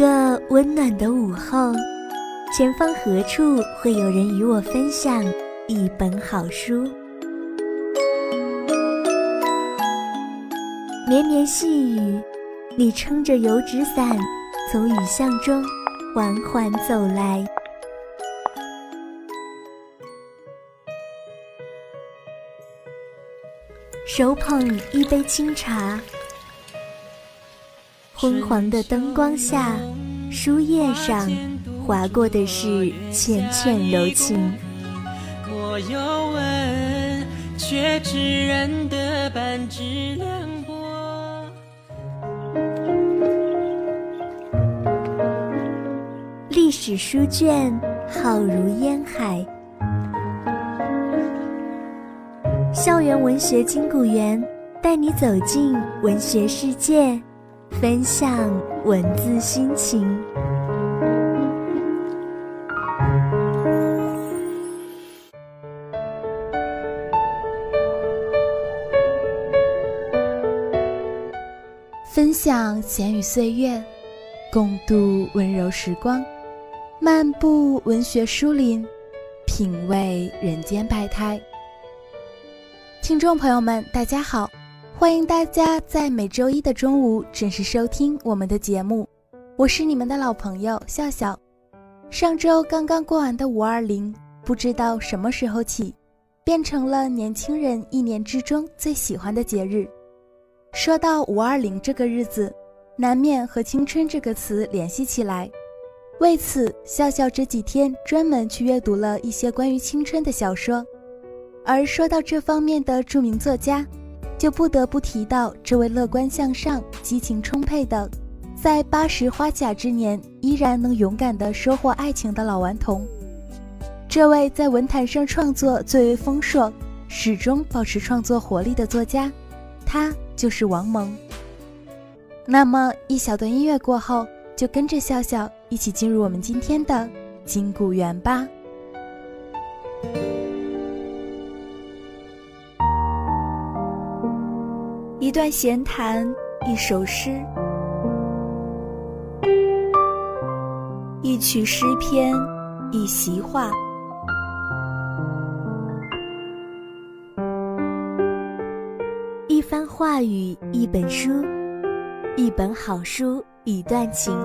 个温暖的午后，前方何处会有人与我分享一本好书？绵绵细雨，你撑着油纸伞，从雨巷中缓缓走来，手捧一杯清茶。昏黄的灯光下，书页上划过的是缱绻柔情。我有问，却只认得半只凉薄。历史书卷浩如烟海，校园文学金谷园带你走进文学世界。分享文字心情。分享闲语岁月，共度温柔时光，漫步文学书林，品味人间百态。听众朋友们，大家好。欢迎大家在每周一的中午准时收听我们的节目，我是你们的老朋友笑笑。上周刚刚过完的五二零，不知道什么时候起，变成了年轻人一年之中最喜欢的节日。说到五二零这个日子，难免和青春这个词联系起来。为此，笑笑这几天专门去阅读了一些关于青春的小说。而说到这方面的著名作家。就不得不提到这位乐观向上、激情充沛的，在八十花甲之年依然能勇敢地收获爱情的老顽童。这位在文坛上创作最为丰硕、始终保持创作活力的作家，他就是王蒙。那么一小段音乐过后，就跟着笑笑一起进入我们今天的金谷园吧。一段闲谈，一首诗，一曲诗篇，一席话，一番话语，一本书，一本好书，一段情，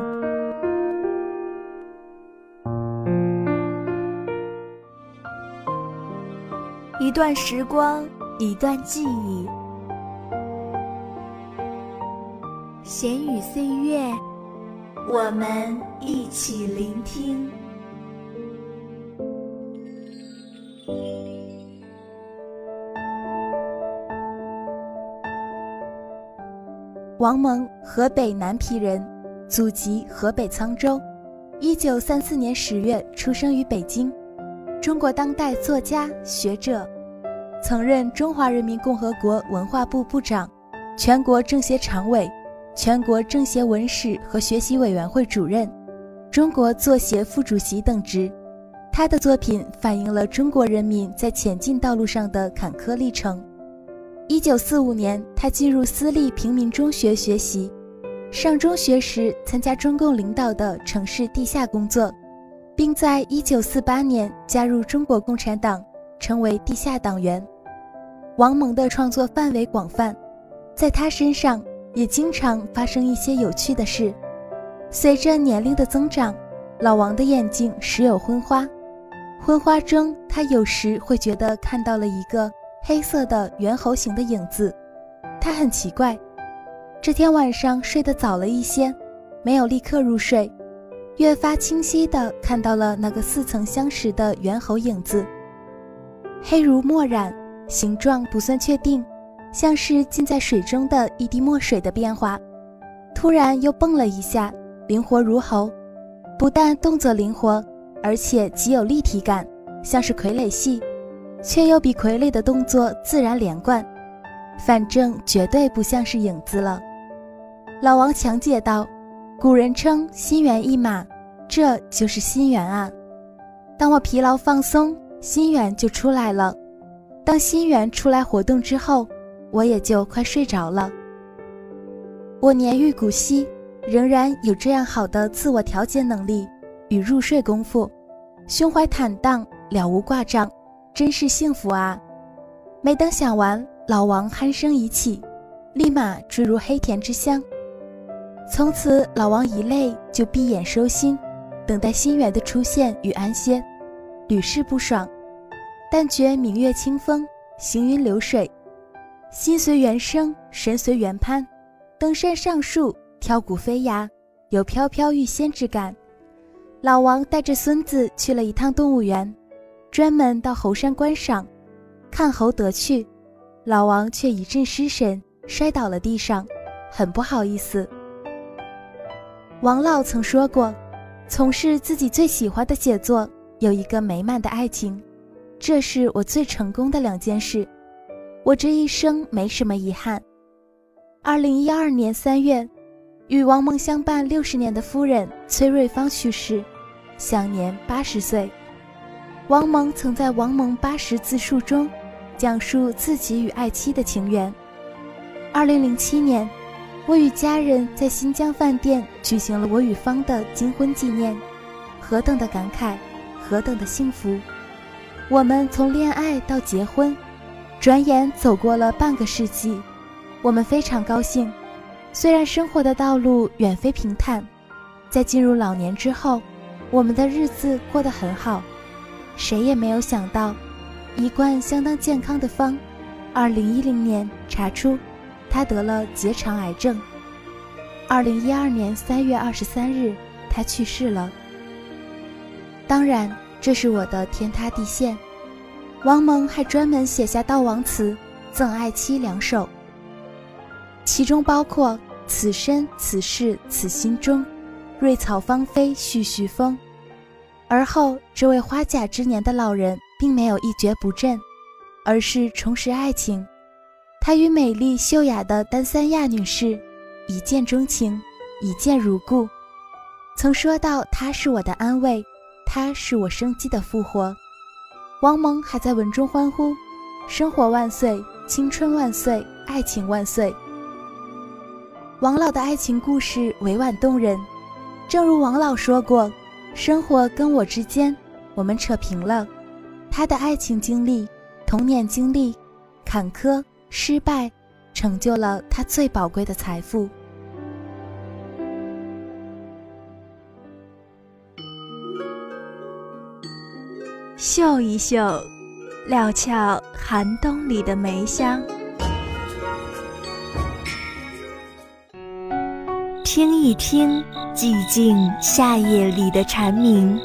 一段时光，一段记忆。闲语岁月，我们一起聆听。王蒙，河北南皮人，祖籍河北沧州，一九三四年十月出生于北京，中国当代作家、学者，曾任中华人民共和国文化部部长，全国政协常委。全国政协文史和学习委员会主任，中国作协副主席等职。他的作品反映了中国人民在前进道路上的坎坷历程。一九四五年，他进入私立平民中学学习，上中学时参加中共领导的城市地下工作，并在一九四八年加入中国共产党，成为地下党员。王蒙的创作范围广泛，在他身上。也经常发生一些有趣的事。随着年龄的增长，老王的眼睛时有昏花，昏花中他有时会觉得看到了一个黑色的猿猴形的影子。他很奇怪，这天晚上睡得早了一些，没有立刻入睡，越发清晰地看到了那个似曾相识的猿猴影子，黑如墨染，形状不算确定。像是浸在水中的一滴墨水的变化，突然又蹦了一下，灵活如猴。不但动作灵活，而且极有立体感，像是傀儡戏，却又比傀儡的动作自然连贯。反正绝对不像是影子了。老王强解道：“古人称心猿意马，这就是心猿啊。当我疲劳放松，心猿就出来了。当心猿出来活动之后。”我也就快睡着了。我年逾古稀，仍然有这样好的自我调节能力与入睡功夫，胸怀坦荡，了无挂障，真是幸福啊！没等想完，老王鼾声已起，立马坠入黑甜之乡。从此，老王一累就闭眼收心，等待心源的出现与安歇，屡试不爽。但觉明月清风，行云流水，心随缘生，神随缘攀，登山上树。挑骨飞崖，有飘飘欲仙之感。老王带着孙子去了一趟动物园，专门到猴山观赏，看猴得趣。老王却一阵失神，摔倒了地上，很不好意思。王老曾说过，从事自己最喜欢的写作，有一个美满的爱情，这是我最成功的两件事。我这一生没什么遗憾。二零一二年三月。与王蒙相伴六十年的夫人崔瑞芳去世，享年八十岁。王蒙曾在《王蒙八十自述》中讲述自己与爱妻的情缘。二零零七年，我与家人在新疆饭店举行了我与芳的金婚纪念，何等的感慨，何等的幸福！我们从恋爱到结婚，转眼走过了半个世纪，我们非常高兴。虽然生活的道路远非平坦，在进入老年之后，我们的日子过得很好。谁也没有想到，一贯相当健康的方，二零一零年查出他得了结肠癌症。二零一二年三月二十三日，他去世了。当然，这是我的天塌地陷。王蒙还专门写下悼亡词，赠爱妻两首。其中包括“此身此世此心中，瑞草芳菲絮絮风”。而后，这位花甲之年的老人并没有一蹶不振，而是重拾爱情。他与美丽秀雅的丹三亚女士一见钟情，一见如故，曾说到：“她是我的安慰，她是我生机的复活。”王蒙还在文中欢呼：“生活万岁，青春万岁，爱情万岁。”王老的爱情故事委婉动人，正如王老说过：“生活跟我之间，我们扯平了。他的爱情经历、童年经历、坎坷失败，成就了他最宝贵的财富。”嗅一嗅，料峭寒冬里的梅香。听一听寂静夏夜里的蝉鸣，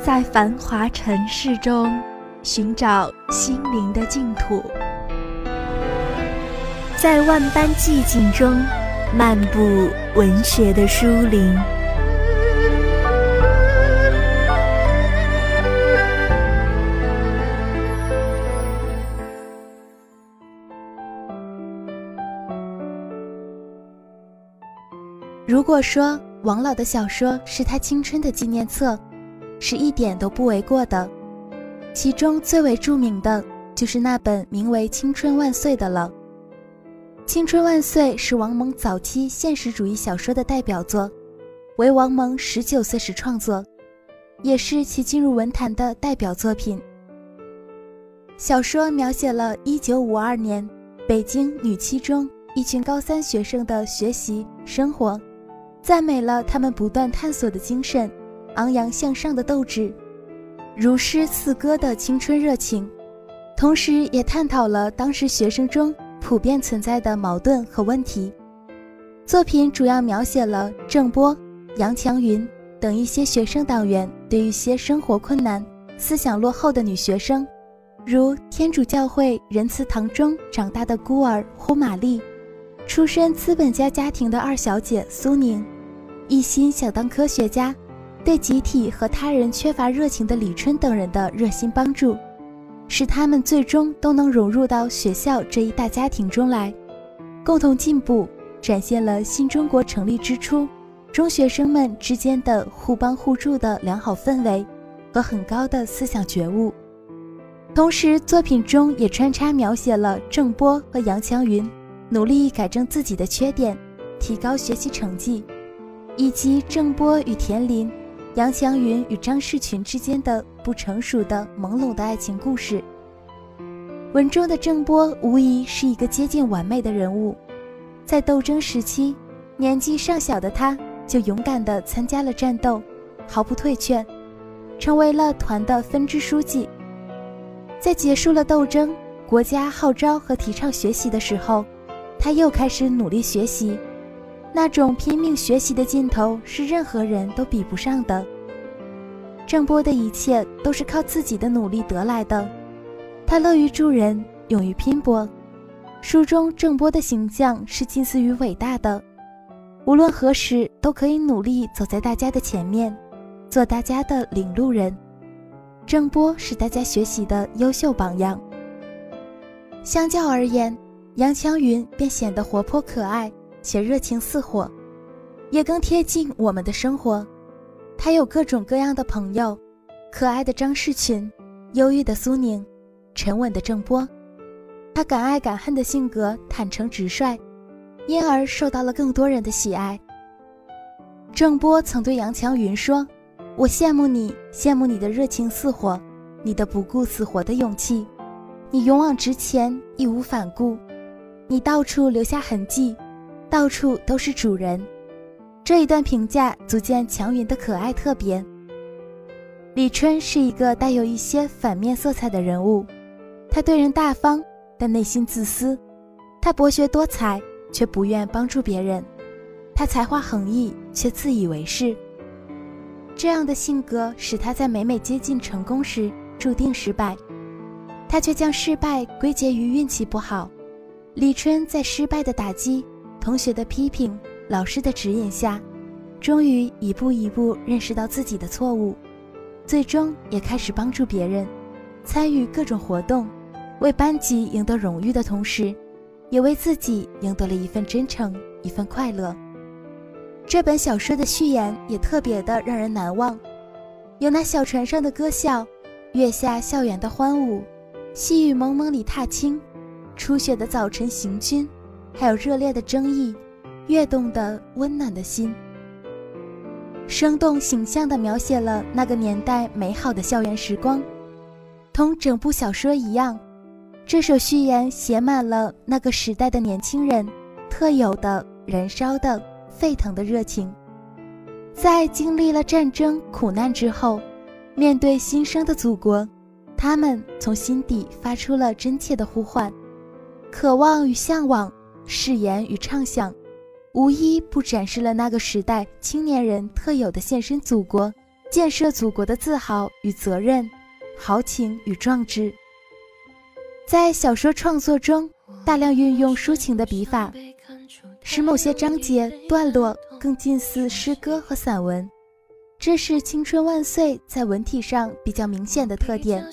在繁华尘世中寻找心灵的净土，在万般寂静中漫步文学的书林。如果说王老的小说是他青春的纪念册，是一点都不为过的。其中最为著名的就是那本名为《青春万岁》的了。《青春万岁》是王蒙早期现实主义小说的代表作，为王蒙十九岁时创作，也是其进入文坛的代表作品。小说描写了1952年北京女七中一群高三学生的学习生活。赞美了他们不断探索的精神，昂扬向上的斗志，如诗似歌的青春热情，同时也探讨了当时学生中普遍存在的矛盾和问题。作品主要描写了郑波、杨强云等一些学生党员对一些生活困难、思想落后的女学生，如天主教会仁慈堂中长大的孤儿胡玛丽。出身资本家家庭的二小姐苏宁，一心想当科学家，对集体和他人缺乏热情的李春等人的热心帮助，使他们最终都能融入到学校这一大家庭中来，共同进步，展现了新中国成立之初中学生们之间的互帮互助的良好氛围和很高的思想觉悟。同时，作品中也穿插描写了郑波和杨强云努力改正自己的缺点，提高学习成绩，以及郑波与田林、杨强云与张世群之间的不成熟的朦胧的爱情故事。文中的郑波无疑是一个接近完美的人物，在斗争时期，年纪尚小的他就勇敢地参加了战斗，毫不退却，成为了团的分支书记。在结束了斗争，国家号召和提倡学习的时候，他又开始努力学习。那种拼命学习的劲头是任何人都比不上的。郑波的一切都是靠自己的努力得来的，他乐于助人，勇于拼搏。书中郑波的形象是近似于伟大的，无论何时都可以努力走在大家的前面，做大家的领路人。郑波是大家学习的优秀榜样。相较而言，杨湘云便显得活泼可爱且热情似火，也更贴近我们的生活。他有各种各样的朋友：可爱的张世群，忧郁的苏宁，沉稳的郑波。他敢爱敢恨的性格坦诚直率，因而受到了更多人的喜爱。郑波曾对杨强云说。我羡慕你，羡慕你的热情似火，你的不顾死活的勇气，你勇往直前，义无反顾，你到处留下痕迹，到处都是主人。这一段评价足见强云的可爱特别。李春是一个带有一些反面色彩的人物，他对人大方，但内心自私；他博学多才，却不愿帮助别人；他才华横溢，却自以为是。这样的性格使他在每每接近成功时注定失败，他却将失败归结于运气不好。李春在失败的打击、同学的批评、老师的指引下，终于一步一步认识到自己的错误，最终也开始帮助别人，参与各种活动，为班级赢得荣誉的同时，也为自己赢得了一份真诚、一份快乐。这本小说的序言也特别的让人难忘，有那小船上的歌笑，月下校园的欢舞，细雨蒙蒙里踏青，初雪的早晨行军，还有热烈的争议，跃动的温暖的心，生动形象地描写了那个年代美好的校园时光。同整部小说一样，这首序言写满了那个时代的年轻人特有的燃烧的。沸腾的热情，在经历了战争苦难之后，面对新生的祖国，他们从心底发出了真切的呼唤，渴望与向往，誓言与畅想，无一不展示了那个时代青年人特有的献身祖国、建设祖国的自豪与责任、豪情与壮志。在小说创作中，大量运用抒情的笔法。使某些章节段落更近似诗歌和散文，这是《青春万岁》在文体上比较明显的特点。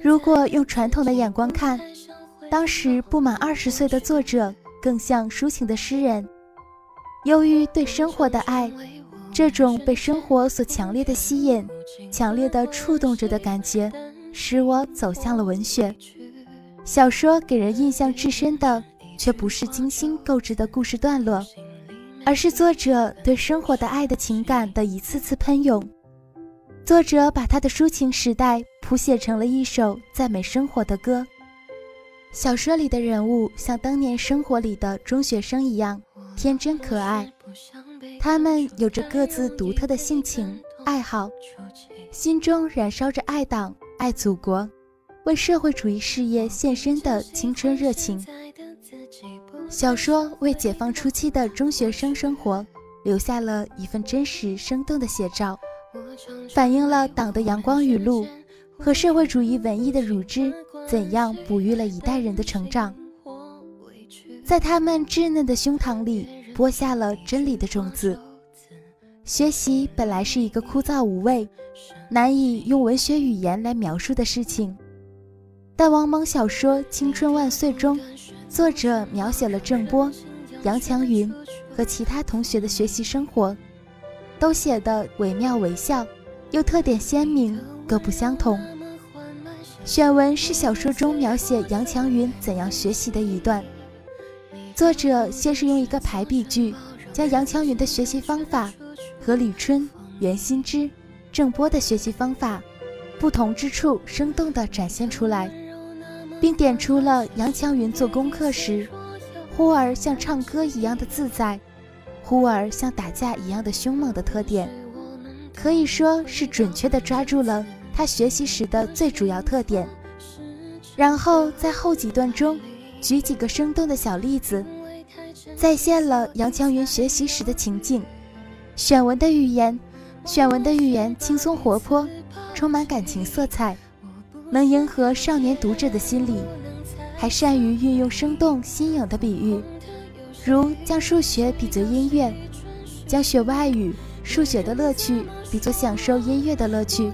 如果用传统的眼光看，当时不满二十岁的作者更像抒情的诗人。由于对生活的爱，这种被生活所强烈的吸引、强烈的触动着的感觉，使我走向了文学小说。给人印象至深的。却不是精心构织的故事段落，而是作者对生活的爱的情感的一次次喷涌。作者把他的抒情时代谱写成了一首赞美生活的歌。小说里的人物像当年生活里的中学生一样天真可爱，他们有着各自独特的性情爱好，心中燃烧着爱党、爱祖国、为社会主义事业献身的青春热情。小说为解放初期的中学生生活留下了一份真实生动的写照，反映了党的阳光雨露和社会主义文艺的乳汁怎样哺育了一代人的成长，在他们稚嫩的胸膛里播下了真理的种子。学习本来是一个枯燥无味、难以用文学语言来描述的事情，但王蒙小说《青春万岁》中。作者描写了郑波、杨强云和其他同学的学习生活，都写得惟妙惟肖，又特点鲜明，各不相同。选文是小说中描写杨强云怎样学习的一段。作者先是用一个排比句，将杨强云的学习方法和李春、袁心之、郑波的学习方法不同之处生动地展现出来，并点出了杨强云做功课时，忽而像唱歌一样的自在，忽而像打架一样的凶猛的特点，可以说是准确地抓住了。他学习时的最主要特点，然后在后几段中举几个生动的小例子，再现了杨强云学习时的情景。选文的语言，选文的语言轻松活泼，充满感情色彩，能迎合少年读者的心理，还善于运用生动新颖的比喻，如将数学比作音乐，将学外语数学的乐趣比作享受音乐的乐趣。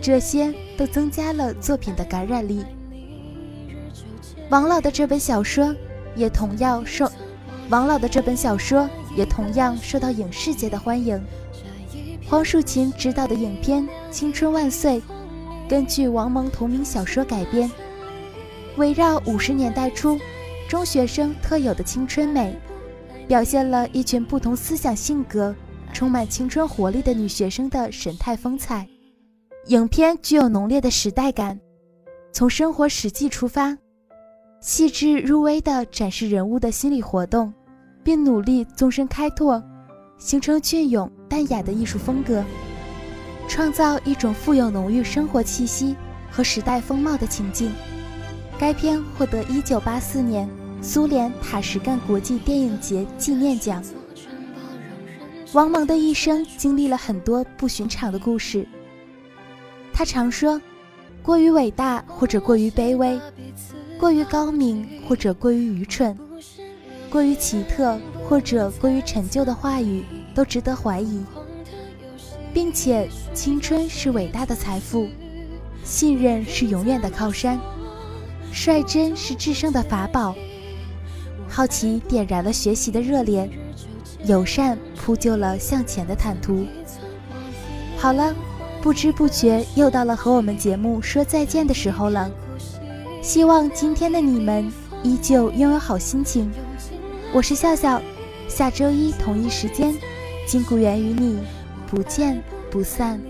这些都增加了作品的感染力。王老的这本小说也同样受王老的这本小说也同样受到影视界的欢迎。黄树琴执导的影片《青春万岁》，根据王蒙同名小说改编，围绕五十年代初中学生特有的青春美，表现了一群不同思想性格、充满青春活力的女学生的神态风采。影片具有浓烈的时代感，从生活实际出发，细致入微地展示人物的心理活动，并努力纵深开拓，形成隽永淡雅的艺术风格，创造一种富有浓郁生活气息和时代风貌的情境。该片获得1984年苏联塔什干国际电影节纪念奖。王蒙的一生经历了很多不寻常的故事。他常说：“过于伟大或者过于卑微，过于高明或者过于愚蠢，过于奇特或者过于陈旧的话语都值得怀疑，并且青春是伟大的财富，信任是永远的靠山，率真是制胜的法宝，好奇点燃了学习的热烈，友善铺就了向前的坦途。”好了。不知不觉又到了和我们节目说再见的时候了，希望今天的你们依旧拥有好心情。我是笑笑，下周一同一时间，金谷园与你不见不散。